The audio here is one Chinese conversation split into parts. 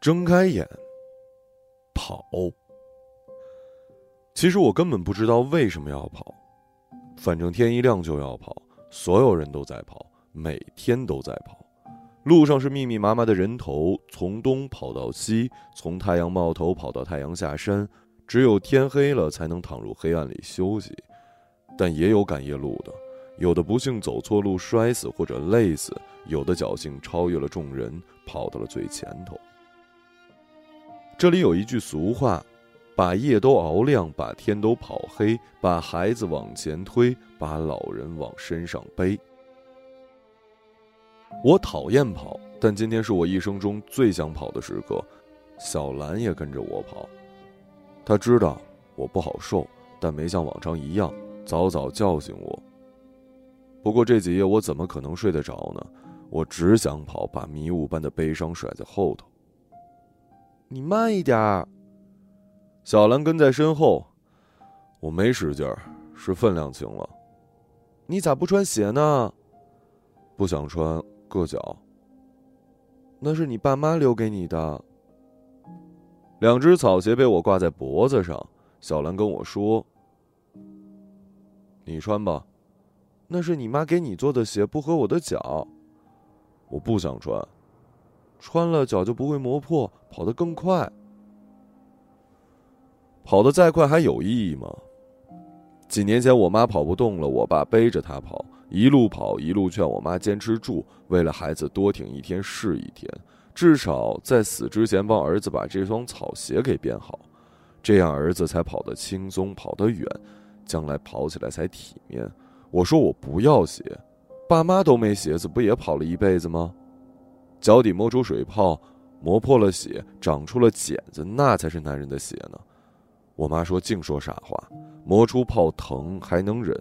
睁开眼，跑。其实我根本不知道为什么要跑，反正天一亮就要跑，所有人都在跑，每天都在跑。路上是密密麻麻的人头，从东跑到西，从太阳冒头跑到太阳下山。只有天黑了才能躺入黑暗里休息，但也有赶夜路的，有的不幸走错路摔死或者累死，有的侥幸超越了众人跑到了最前头。这里有一句俗话：“把夜都熬亮，把天都跑黑，把孩子往前推，把老人往身上背。”我讨厌跑，但今天是我一生中最想跑的时刻。小兰也跟着我跑。他知道我不好受，但没像往常一样早早叫醒我。不过这几夜我怎么可能睡得着呢？我只想跑，把迷雾般的悲伤甩在后头。你慢一点儿。小兰跟在身后，我没使劲儿，是分量轻了。你咋不穿鞋呢？不想穿，硌脚。那是你爸妈留给你的。两只草鞋被我挂在脖子上，小兰跟我说：“你穿吧，那是你妈给你做的鞋，不合我的脚。我不想穿，穿了脚就不会磨破，跑得更快。跑得再快还有意义吗？几年前我妈跑不动了，我爸背着她跑，一路跑一路劝我妈坚持住，为了孩子多挺一天是一天。”至少在死之前帮儿子把这双草鞋给编好，这样儿子才跑得轻松，跑得远，将来跑起来才体面。我说我不要鞋，爸妈都没鞋子，不也跑了一辈子吗？脚底磨出水泡，磨破了血，长出了茧子，那才是男人的鞋呢。我妈说净说傻话，磨出泡疼还能忍，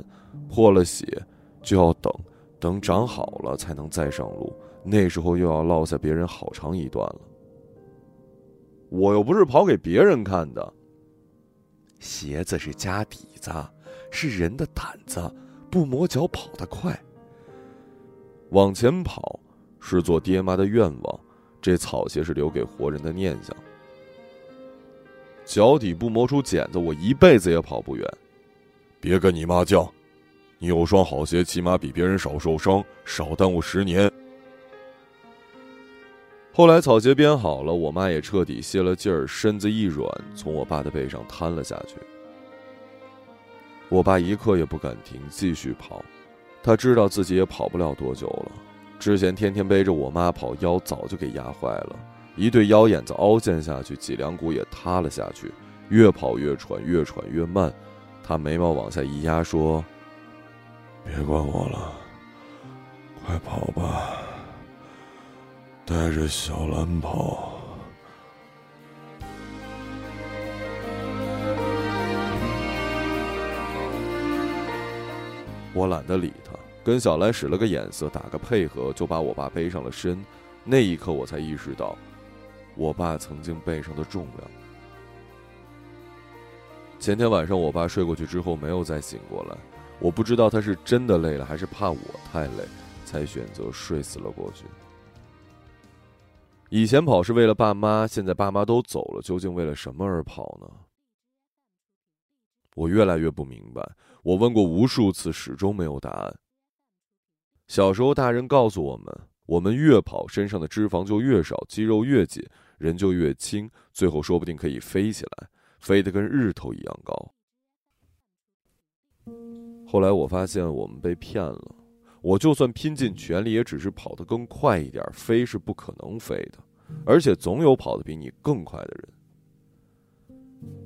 破了血就要等，等长好了才能再上路。那时候又要落下别人好长一段了。我又不是跑给别人看的。鞋子是家底子，是人的胆子，不磨脚跑得快。往前跑是做爹妈的愿望，这草鞋是留给活人的念想。脚底不磨出茧子，我一辈子也跑不远。别跟你妈犟，你有双好鞋，起码比别人少受伤，少耽误十年。后来草鞋编好了，我妈也彻底泄了劲儿，身子一软，从我爸的背上瘫了下去。我爸一刻也不敢停，继续跑。他知道自己也跑不了多久了。之前天天背着我妈跑，腰早就给压坏了，一对腰眼子凹陷下去，脊梁骨也塌了下去，越跑越喘，越喘越慢。他眉毛往下一压，说：“别管我了，快跑吧。”带着小兰跑，我懒得理他，跟小兰使了个眼色，打个配合，就把我爸背上了身。那一刻，我才意识到，我爸曾经背上的重量。前天晚上，我爸睡过去之后没有再醒过来，我不知道他是真的累了，还是怕我太累，才选择睡死了过去。以前跑是为了爸妈，现在爸妈都走了，究竟为了什么而跑呢？我越来越不明白。我问过无数次，始终没有答案。小时候，大人告诉我们：我们越跑，身上的脂肪就越少，肌肉越紧，人就越轻，最后说不定可以飞起来，飞得跟日头一样高。后来我发现，我们被骗了。我就算拼尽全力，也只是跑得更快一点，飞是不可能飞的，而且总有跑得比你更快的人。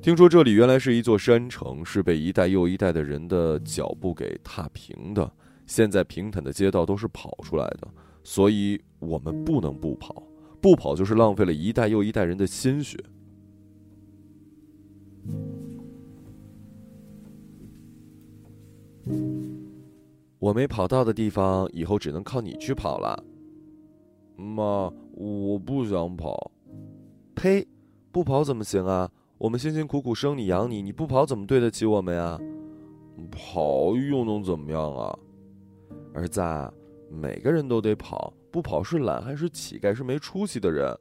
听说这里原来是一座山城，是被一代又一代的人的脚步给踏平的。现在平坦的街道都是跑出来的，所以我们不能不跑，不跑就是浪费了一代又一代人的心血。我没跑到的地方，以后只能靠你去跑了。妈，我不想跑。呸！不跑怎么行啊？我们辛辛苦苦生你养你，你不跑怎么对得起我们呀？跑又能怎么样啊？儿子，每个人都得跑，不跑是懒还是乞丐？是没出息的人。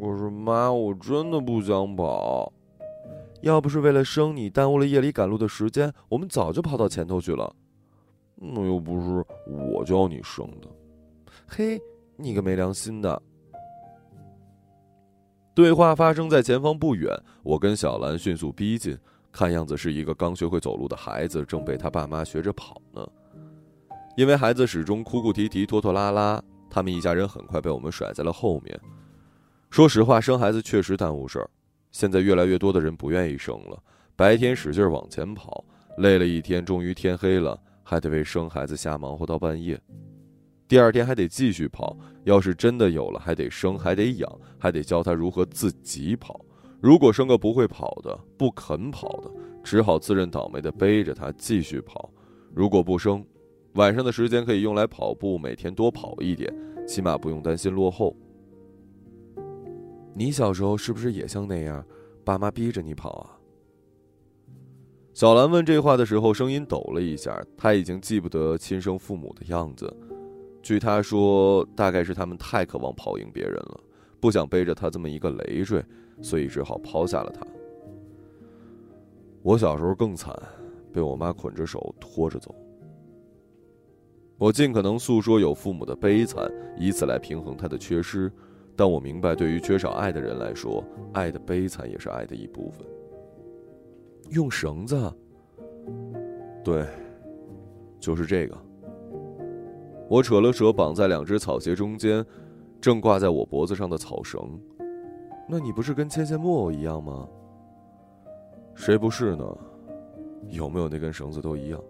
可是妈，我真的不想跑。要不是为了生你，耽误了夜里赶路的时间，我们早就跑到前头去了。那又不是我教你生的。嘿，你个没良心的！对话发生在前方不远，我跟小兰迅速逼近，看样子是一个刚学会走路的孩子，正被他爸妈学着跑呢。因为孩子始终哭哭啼啼、拖拖拉拉，他们一家人很快被我们甩在了后面。说实话，生孩子确实耽误事儿。现在越来越多的人不愿意生了，白天使劲往前跑，累了一天，终于天黑了，还得为生孩子瞎忙活到半夜。第二天还得继续跑，要是真的有了，还得生，还得养，还得教他如何自己跑。如果生个不会跑的、不肯跑的，只好自认倒霉的背着他继续跑。如果不生，晚上的时间可以用来跑步，每天多跑一点，起码不用担心落后。你小时候是不是也像那样，爸妈逼着你跑啊？小兰问这话的时候，声音抖了一下。她已经记不得亲生父母的样子，据她说，大概是他们太渴望跑赢别人了，不想背着他这么一个累赘，所以只好抛下了他。我小时候更惨，被我妈捆着手拖着走。我尽可能诉说有父母的悲惨，以此来平衡他的缺失。但我明白，对于缺少爱的人来说，爱的悲惨也是爱的一部分。用绳子，对，就是这个。我扯了扯绑在两只草鞋中间，正挂在我脖子上的草绳。那你不是跟牵线木偶一样吗？谁不是呢？有没有那根绳子都一样。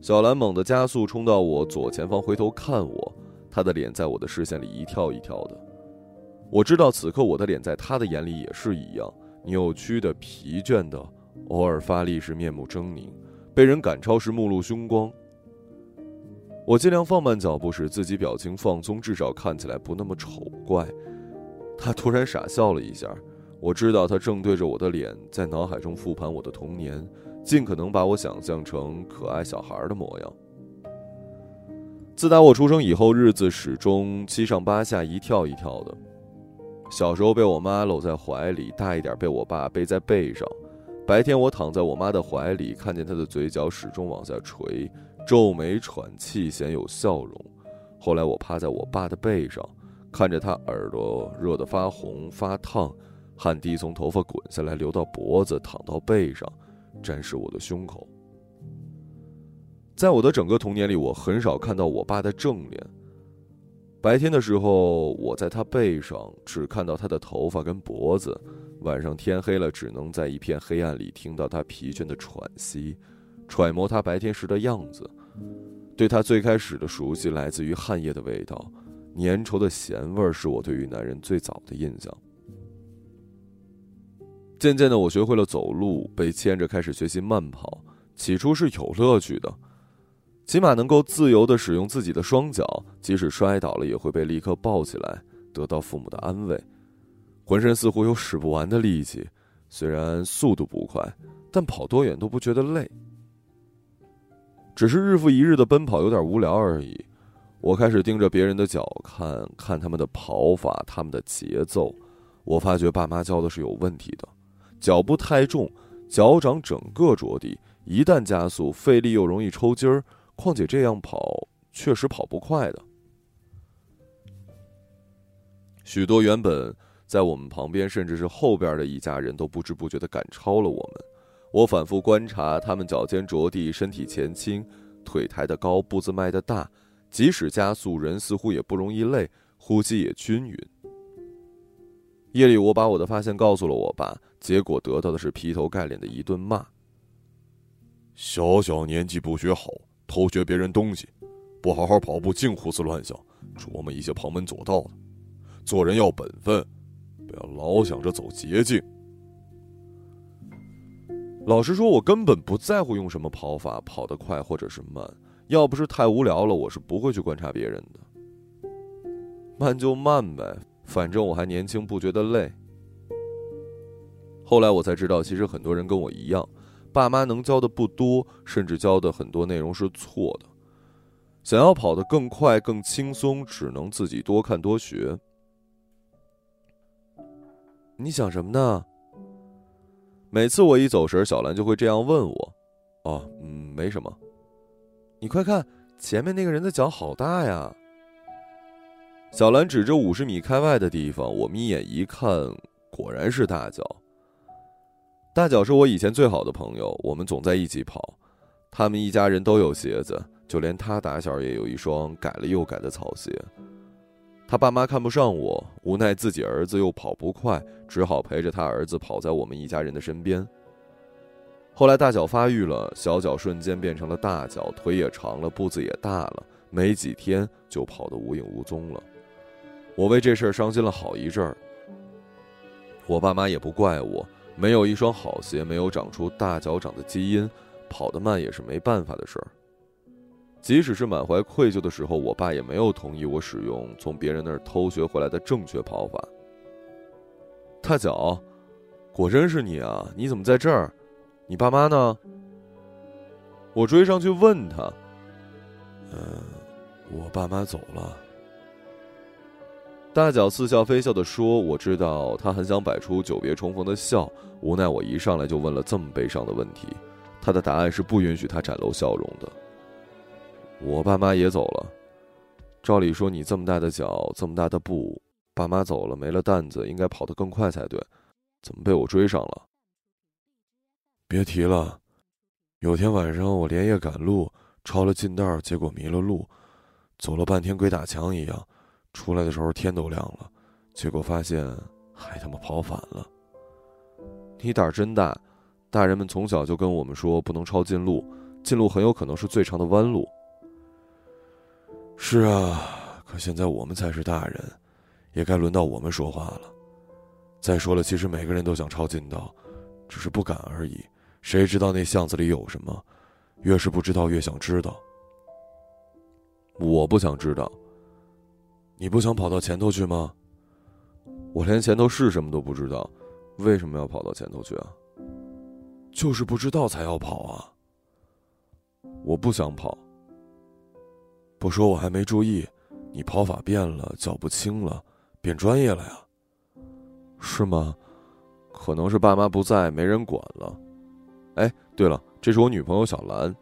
小兰猛地加速冲到我左前方，回头看我，她的脸在我的视线里一跳一跳的。我知道此刻我的脸在她的眼里也是一样，扭曲的、疲倦的，偶尔发力时面目狰狞，被人赶超时目露凶光。我尽量放慢脚步，使自己表情放松，至少看起来不那么丑怪。她突然傻笑了一下，我知道她正对着我的脸，在脑海中复盘我的童年。尽可能把我想象成可爱小孩的模样。自打我出生以后，日子始终七上八下，一跳一跳的。小时候被我妈搂在怀里，大一点被我爸背在背上。白天我躺在我妈的怀里，看见她的嘴角始终往下垂，皱眉喘气，鲜有笑容。后来我趴在我爸的背上，看着他耳朵热得发红发烫，汗滴从头发滚下来，流到脖子，淌到背上。沾湿我的胸口。在我的整个童年里，我很少看到我爸的正脸。白天的时候，我在他背上，只看到他的头发跟脖子；晚上天黑了，只能在一片黑暗里听到他疲倦的喘息，揣摩他白天时的样子。对他最开始的熟悉，来自于汗液的味道，粘稠的咸味儿，是我对于男人最早的印象。渐渐的，我学会了走路，被牵着开始学习慢跑。起初是有乐趣的，起码能够自由的使用自己的双脚，即使摔倒了也会被立刻抱起来，得到父母的安慰。浑身似乎有使不完的力气，虽然速度不快，但跑多远都不觉得累。只是日复一日的奔跑有点无聊而已。我开始盯着别人的脚看，看他们的跑法，他们的节奏。我发觉爸妈教的是有问题的。脚步太重，脚掌整个着地，一旦加速，费力又容易抽筋儿。况且这样跑确实跑不快的。许多原本在我们旁边，甚至是后边的一家人都不知不觉的赶超了我们。我反复观察他们脚尖着地，身体前倾，腿抬得高，步子迈得大，即使加速，人似乎也不容易累，呼吸也均匀。夜里，我把我的发现告诉了我爸，结果得到的是劈头盖脸的一顿骂。小小年纪不学好，偷学别人东西，不好好跑步，净胡思乱想，琢磨一些旁门左道的。做人要本分，不要老想着走捷径。老实说，我根本不在乎用什么跑法，跑得快或者是慢。要不是太无聊了，我是不会去观察别人的。慢就慢呗。反正我还年轻，不觉得累。后来我才知道，其实很多人跟我一样，爸妈能教的不多，甚至教的很多内容是错的。想要跑得更快、更轻松，只能自己多看多学。你想什么呢？每次我一走神，小兰就会这样问我。哦，嗯，没什么。你快看，前面那个人的脚好大呀！小兰指着五十米开外的地方，我眯眼一看，果然是大脚。大脚是我以前最好的朋友，我们总在一起跑。他们一家人都有鞋子，就连他打小也有一双改了又改的草鞋。他爸妈看不上我，无奈自己儿子又跑不快，只好陪着他儿子跑在我们一家人的身边。后来大脚发育了，小脚瞬间变成了大脚，腿也长了，步子也大了，没几天就跑得无影无踪了。我为这事儿伤心了好一阵儿。我爸妈也不怪我，没有一双好鞋，没有长出大脚掌的基因，跑得慢也是没办法的事儿。即使是满怀愧疚的时候，我爸也没有同意我使用从别人那儿偷学回来的正确跑法。大脚，果真是你啊！你怎么在这儿？你爸妈呢？我追上去问他。嗯，我爸妈走了。大脚似笑非笑的说：“我知道他很想摆出久别重逢的笑，无奈我一上来就问了这么悲伤的问题，他的答案是不允许他展露笑容的。”我爸妈也走了，照理说你这么大的脚，这么大的步，爸妈走了没了担子，应该跑得更快才对，怎么被我追上了？别提了，有天晚上我连夜赶路，抄了近道，结果迷了路，走了半天鬼打墙一样，出来的时候天都亮了，结果发现还他妈跑反了。你胆儿真大，大人们从小就跟我们说不能抄近路，近路很有可能是最长的弯路。是啊，可现在我们才是大人，也该轮到我们说话了。再说了，其实每个人都想抄近道，只是不敢而已。谁知道那巷子里有什么？越是不知道，越想知道。我不想知道。你不想跑到前头去吗？我连前头是什么都不知道，为什么要跑到前头去啊？就是不知道才要跑啊。我不想跑。不说我还没注意，你跑法变了，脚步轻了，变专业了呀？是吗？可能是爸妈不在，没人管了。哎，对了，这是我女朋友小兰。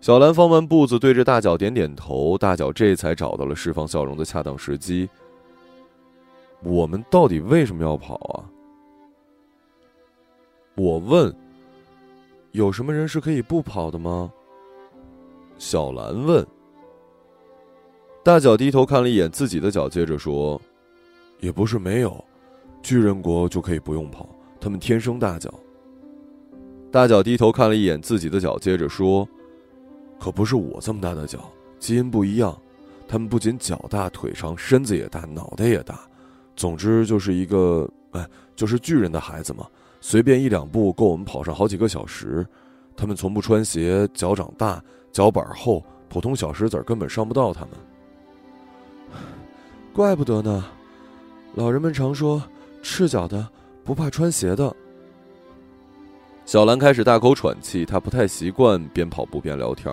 小兰放完步子，对着大脚点点头，大脚这才找到了释放笑容的恰当时机。我们到底为什么要跑啊？我问。有什么人是可以不跑的吗？小兰问：“大脚低头看了一眼自己的脚，接着说：‘也不是没有，巨人国就可以不用跑，他们天生大脚。’大脚低头看了一眼自己的脚，接着说：‘可不是我这么大的脚，基因不一样。他们不仅脚大、腿长、身子也大、脑袋也大，总之就是一个哎，就是巨人的孩子嘛。随便一两步够我们跑上好几个小时。他们从不穿鞋，脚掌大。’”脚板厚，普通小石子根本伤不到他们。怪不得呢，老人们常说，赤脚的不怕穿鞋的。小兰开始大口喘气，她不太习惯边跑步边聊天。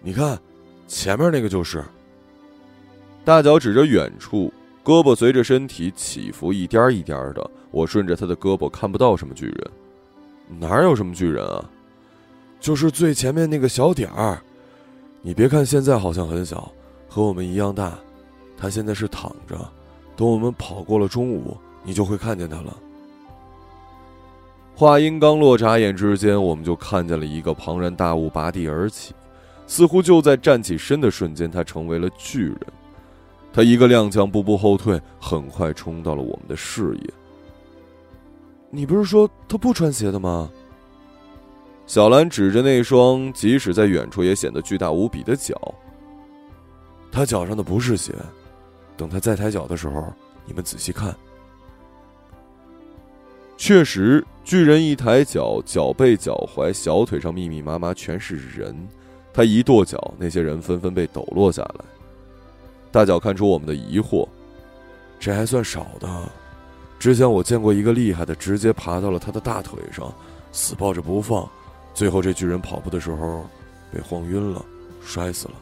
你看，前面那个就是。大脚指着远处，胳膊随着身体起伏一颠一颠的。我顺着他的胳膊看不到什么巨人，哪有什么巨人啊？就是最前面那个小点儿，你别看现在好像很小，和我们一样大，他现在是躺着，等我们跑过了中午，你就会看见他了。话音刚落，眨眼之间，我们就看见了一个庞然大物拔地而起，似乎就在站起身的瞬间，他成为了巨人。他一个踉跄，步步后退，很快冲到了我们的视野。你不是说他不穿鞋的吗？小兰指着那双即使在远处也显得巨大无比的脚。他脚上的不是鞋，等他再抬脚的时候，你们仔细看。确实，巨人一抬脚，脚背、脚踝、小腿上密密麻麻全是人。他一跺脚，那些人纷纷被抖落下来。大脚看出我们的疑惑，这还算少的。之前我见过一个厉害的，直接爬到了他的大腿上，死抱着不放。最后，这巨人跑步的时候被晃晕了，摔死了。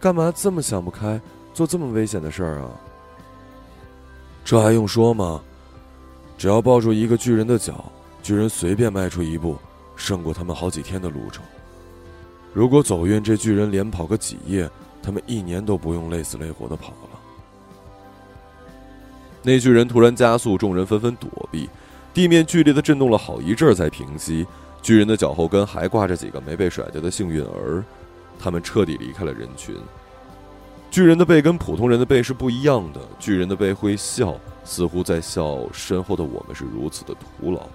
干嘛这么想不开，做这么危险的事儿啊？这还用说吗？只要抱住一个巨人的脚，巨人随便迈出一步，胜过他们好几天的路程。如果走运，这巨人连跑个几夜，他们一年都不用累死累活的跑了。那巨人突然加速，众人纷纷躲避，地面剧烈的震动了好一阵才平息。巨人的脚后跟还挂着几个没被甩掉的幸运儿，他们彻底离开了人群。巨人的背跟普通人的背是不一样的，巨人的背会笑，似乎在笑身后的我们是如此的徒劳。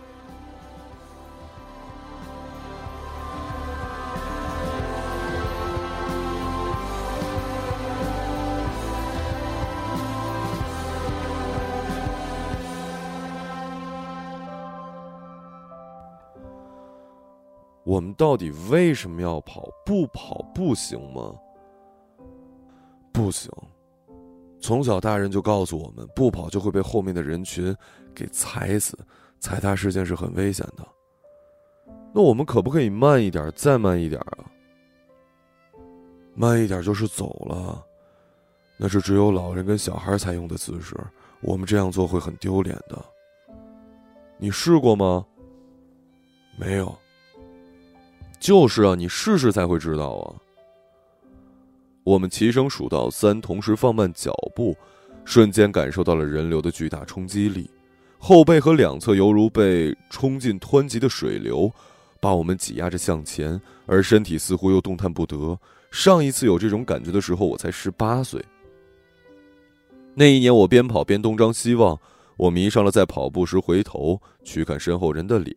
我们到底为什么要跑？不跑不行吗？不行。从小大人就告诉我们，不跑就会被后面的人群给踩死，踩踏事件是很危险的。那我们可不可以慢一点，再慢一点啊？慢一点就是走了，那是只有老人跟小孩才用的姿势，我们这样做会很丢脸的。你试过吗？没有。就是啊，你试试才会知道啊。我们齐声数到三，同时放慢脚步，瞬间感受到了人流的巨大冲击力，后背和两侧犹如被冲进湍急的水流，把我们挤压着向前，而身体似乎又动弹不得。上一次有这种感觉的时候，我才十八岁。那一年，我边跑边东张西望，我迷上了在跑步时回头去看身后人的脸。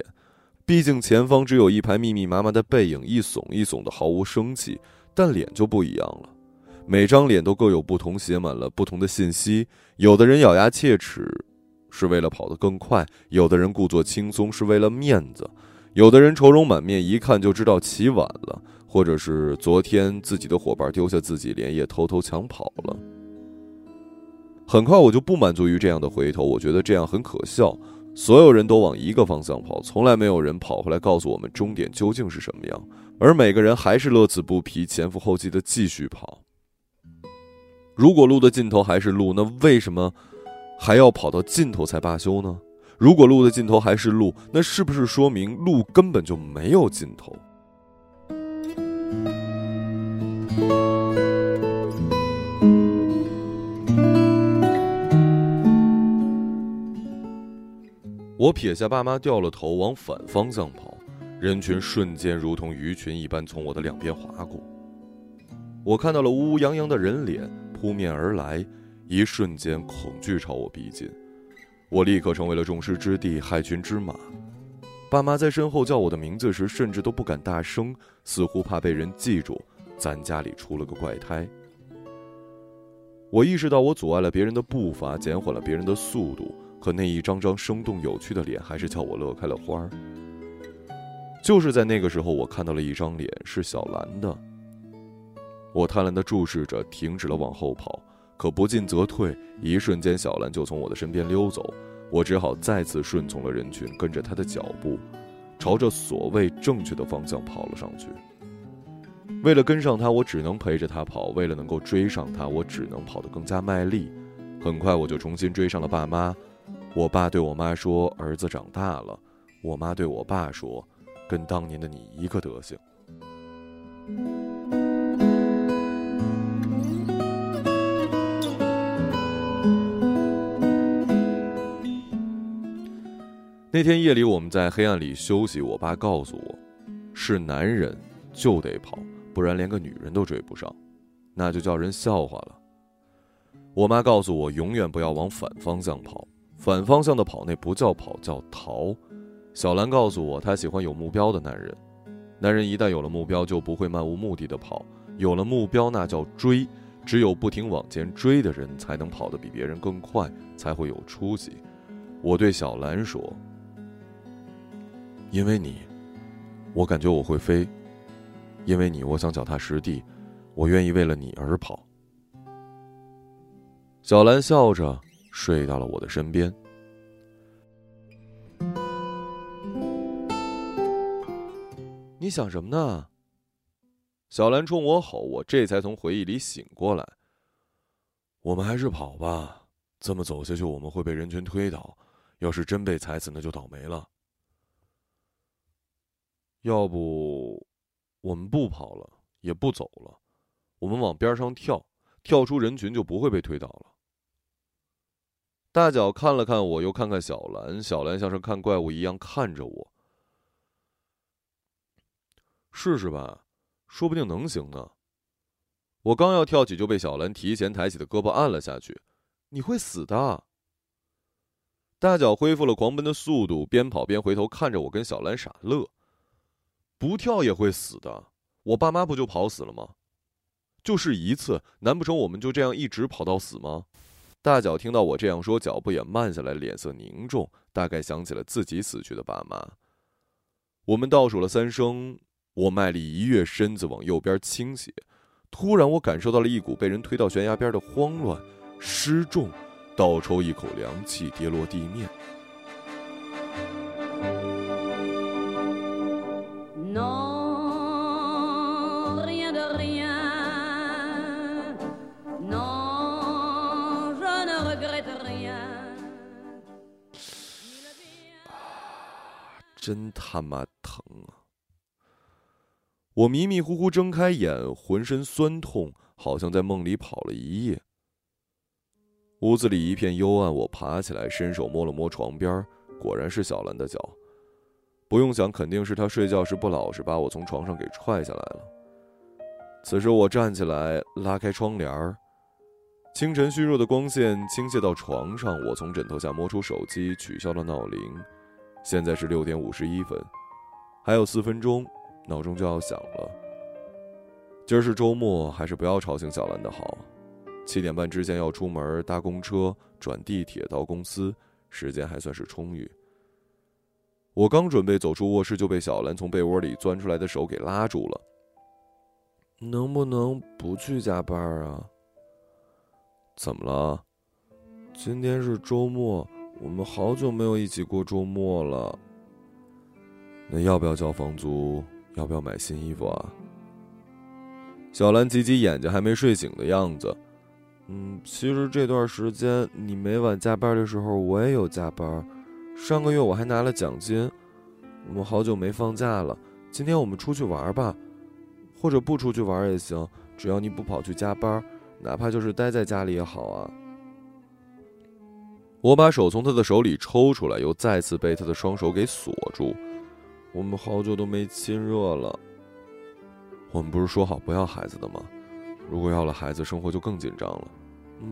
毕竟前方只有一排密密麻麻的背影，一耸一耸的，毫无生气。但脸就不一样了，每张脸都各有不同，写满了不同的信息。有的人咬牙切齿，是为了跑得更快；有的人故作轻松，是为了面子；有的人愁容满面，一看就知道起晚了，或者是昨天自己的伙伴丢下自己，连夜偷偷抢跑了。很快我就不满足于这样的回头，我觉得这样很可笑。所有人都往一个方向跑，从来没有人跑回来告诉我们终点究竟是什么样，而每个人还是乐此不疲、前赴后继的继续跑。如果路的尽头还是路，那为什么还要跑到尽头才罢休呢？如果路的尽头还是路，那是不是说明路根本就没有尽头？我撇下爸妈，掉了头往反方向跑，人群瞬间如同鱼群一般从我的两边划过。我看到了乌乌泱泱的人脸扑面而来，一瞬间恐惧朝我逼近，我立刻成为了众矢之的，害群之马。爸妈在身后叫我的名字时，甚至都不敢大声，似乎怕被人记住，咱家里出了个怪胎。我意识到我阻碍了别人的步伐，减缓了别人的速度。可那一张张生动有趣的脸，还是叫我乐开了花儿。就是在那个时候，我看到了一张脸，是小兰的。我贪婪地注视着，停止了往后跑。可不进则退，一瞬间，小兰就从我的身边溜走。我只好再次顺从了人群，跟着她的脚步，朝着所谓正确的方向跑了上去。为了跟上她，我只能陪着他跑；为了能够追上她，我只能跑得更加卖力。很快，我就重新追上了爸妈。我爸对我妈说：“儿子长大了。”我妈对我爸说：“跟当年的你一个德行。”那天夜里，我们在黑暗里休息。我爸告诉我：“是男人就得跑，不然连个女人都追不上，那就叫人笑话了。”我妈告诉我：“永远不要往反方向跑。”反方向的跑，那不叫跑，叫逃。小兰告诉我，她喜欢有目标的男人。男人一旦有了目标，就不会漫无目的的跑。有了目标，那叫追。只有不停往前追的人，才能跑得比别人更快，才会有出息。我对小兰说：“因为你，我感觉我会飞；因为你，我想脚踏实地。我愿意为了你而跑。”小兰笑着。睡到了我的身边。你想什么呢？小兰冲我吼，我这才从回忆里醒过来。我们还是跑吧，这么走下去，我们会被人群推倒。要是真被踩死，那就倒霉了。要不，我们不跑了，也不走了，我们往边上跳，跳出人群就不会被推倒了。大脚看了看我，又看看小兰，小兰像是看怪物一样看着我。试试吧，说不定能行呢。我刚要跳起，就被小兰提前抬起的胳膊按了下去。你会死的。大脚恢复了狂奔的速度，边跑边回头看着我跟小兰傻乐。不跳也会死的，我爸妈不就跑死了吗？就是一次，难不成我们就这样一直跑到死吗？大脚听到我这样说，脚步也慢下来，脸色凝重，大概想起了自己死去的爸妈。我们倒数了三声，我卖力一跃，身子往右边倾斜，突然我感受到了一股被人推到悬崖边的慌乱。失重，倒抽一口凉气，跌落地面。真他妈疼啊！我迷迷糊糊睁开眼，浑身酸痛，好像在梦里跑了一夜。屋子里一片幽暗，我爬起来，伸手摸了摸床边，果然是小兰的脚。不用想，肯定是她睡觉时不老实，把我从床上给踹下来了。此时我站起来，拉开窗帘儿，清晨虚弱的光线倾泻到床上。我从枕头下摸出手机，取消了闹铃。现在是六点五十一分，还有四分钟，闹钟就要响了。今儿是周末，还是不要吵醒小兰的好。七点半之前要出门，搭公车转地铁到公司，时间还算是充裕。我刚准备走出卧室，就被小兰从被窝里钻出来的手给拉住了。能不能不去加班啊？怎么了？今天是周末，我们好久没有一起过周末了。那要不要交房租？要不要买新衣服啊？小兰挤挤眼睛，还没睡醒的样子。嗯，其实这段时间你每晚加班的时候，我也有加班。上个月我还拿了奖金。我们好久没放假了，今天我们出去玩吧，或者不出去玩也行，只要你不跑去加班，哪怕就是待在家里也好啊。我把手从他的手里抽出来，又再次被他的双手给锁住。我们好久都没亲热了。我们不是说好不要孩子的吗？如果要了孩子，生活就更紧张了。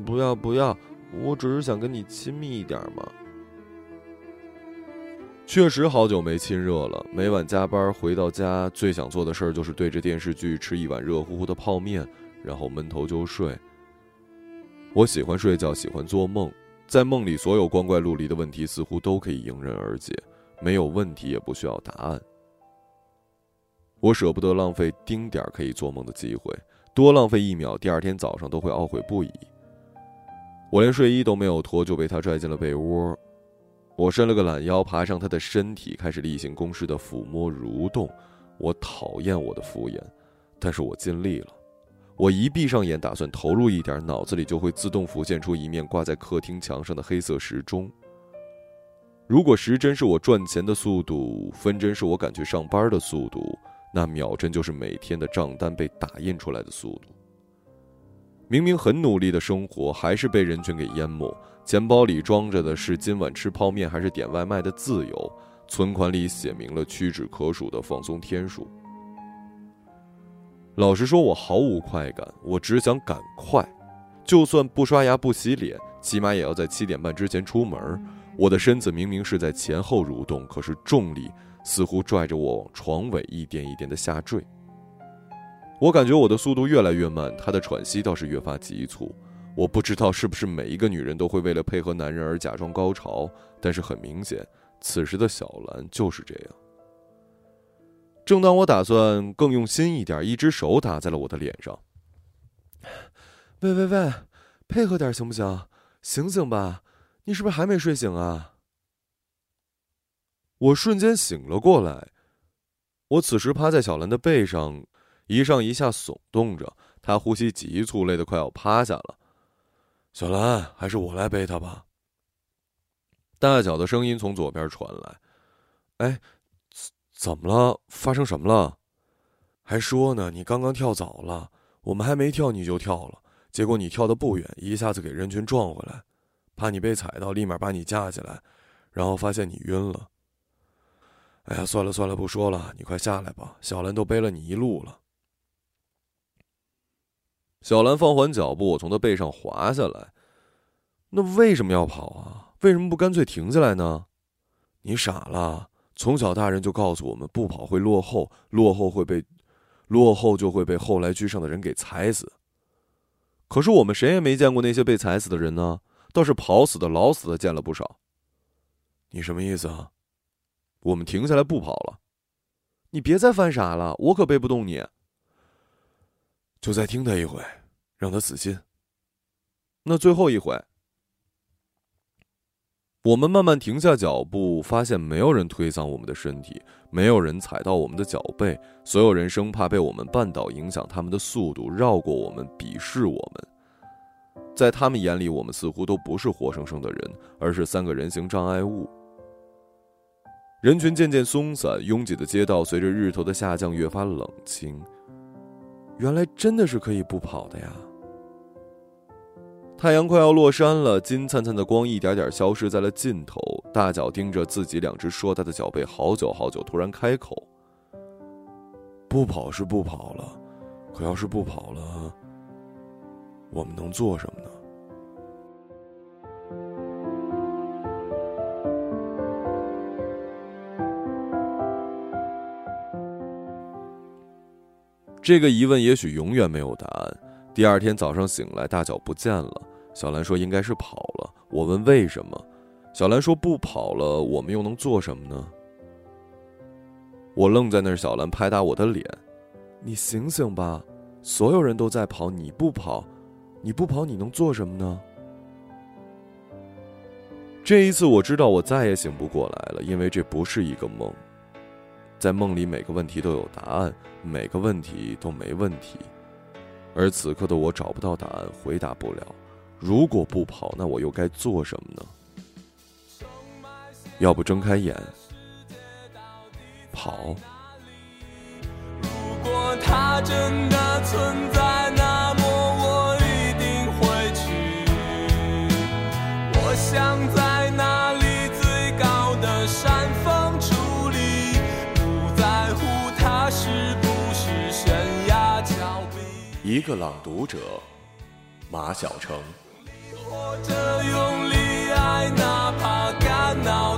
不要不要，我只是想跟你亲密一点嘛。确实好久没亲热了。每晚加班回到家，最想做的事儿就是对着电视剧吃一碗热乎乎的泡面，然后闷头就睡。我喜欢睡觉，喜欢做梦，在梦里所有光怪陆离的问题似乎都可以迎刃而解，没有问题也不需要答案。我舍不得浪费丁点儿可以做梦的机会。多浪费一秒，第二天早上都会懊悔不已。我连睡衣都没有脱，就被他拽进了被窝。我伸了个懒腰，爬上他的身体，开始例行公事的抚摸、蠕动。我讨厌我的敷衍，但是我尽力了。我一闭上眼，打算投入一点，脑子里就会自动浮现出一面挂在客厅墙上的黑色时钟。如果时针是我赚钱的速度，分针是我赶去上班的速度。那秒针就是每天的账单被打印出来的速度。明明很努力的生活，还是被人群给淹没。钱包里装着的是今晚吃泡面还是点外卖的自由，存款里写明了屈指可数的放松天数。老实说，我毫无快感，我只想赶快，就算不刷牙不洗脸，起码也要在七点半之前出门。我的身子明明是在前后蠕动，可是重力。似乎拽着我往床尾一点一点的下坠。我感觉我的速度越来越慢，他的喘息倒是越发急促。我不知道是不是每一个女人都会为了配合男人而假装高潮，但是很明显，此时的小兰就是这样。正当我打算更用心一点，一只手打在了我的脸上。喂喂喂，配合点行不行？醒醒吧，你是不是还没睡醒啊？我瞬间醒了过来，我此时趴在小兰的背上，一上一下耸动着，她呼吸急促，累得快要趴下了。小兰，还是我来背她吧。大脚的声音从左边传来。哎，怎么了？发生什么了？还说呢，你刚刚跳早了，我们还没跳你就跳了，结果你跳的不远，一下子给人群撞回来，怕你被踩到，立马把你架起来，然后发现你晕了。哎呀，算了算了，不说了，你快下来吧。小兰都背了你一路了。小兰放缓脚步，我从她背上滑下来。那为什么要跑啊？为什么不干脆停下来呢？你傻了？从小大人就告诉我们，不跑会落后，落后会被。落后就会被后来居上的人给踩死。可是我们谁也没见过那些被踩死的人呢，倒是跑死的、老死的见了不少。你什么意思啊？我们停下来不跑了。你别再犯傻了，我可背不动你。就再听他一回，让他死心。那最后一回。我们慢慢停下脚步，发现没有人推搡我们的身体，没有人踩到我们的脚背，所有人生怕被我们绊倒，影响他们的速度，绕过我们，鄙视我们。在他们眼里，我们似乎都不是活生生的人，而是三个人形障碍物。人群渐渐松散，拥挤的街道随着日头的下降越发冷清。原来真的是可以不跑的呀！太阳快要落山了，金灿灿的光一点点消失在了尽头。大脚盯着自己两只硕大的脚背，好久好久，突然开口：“不跑是不跑了，可要是不跑了，我们能做什么呢？”这个疑问也许永远没有答案。第二天早上醒来，大脚不见了。小兰说：“应该是跑了。”我问：“为什么？”小兰说：“不跑了，我们又能做什么呢？”我愣在那儿。小兰拍打我的脸：“你醒醒吧！所有人都在跑，你不跑，你不跑，你能做什么呢？”这一次，我知道我再也醒不过来了，因为这不是一个梦。在梦里，每个问题都有答案，每个问题都没问题，而此刻的我找不到答案，回答不了。如果不跑，那我又该做什么呢？要不睁开眼跑？如果它真的存在，个朗读者，马晓成。活着用力爱，哪怕肝脑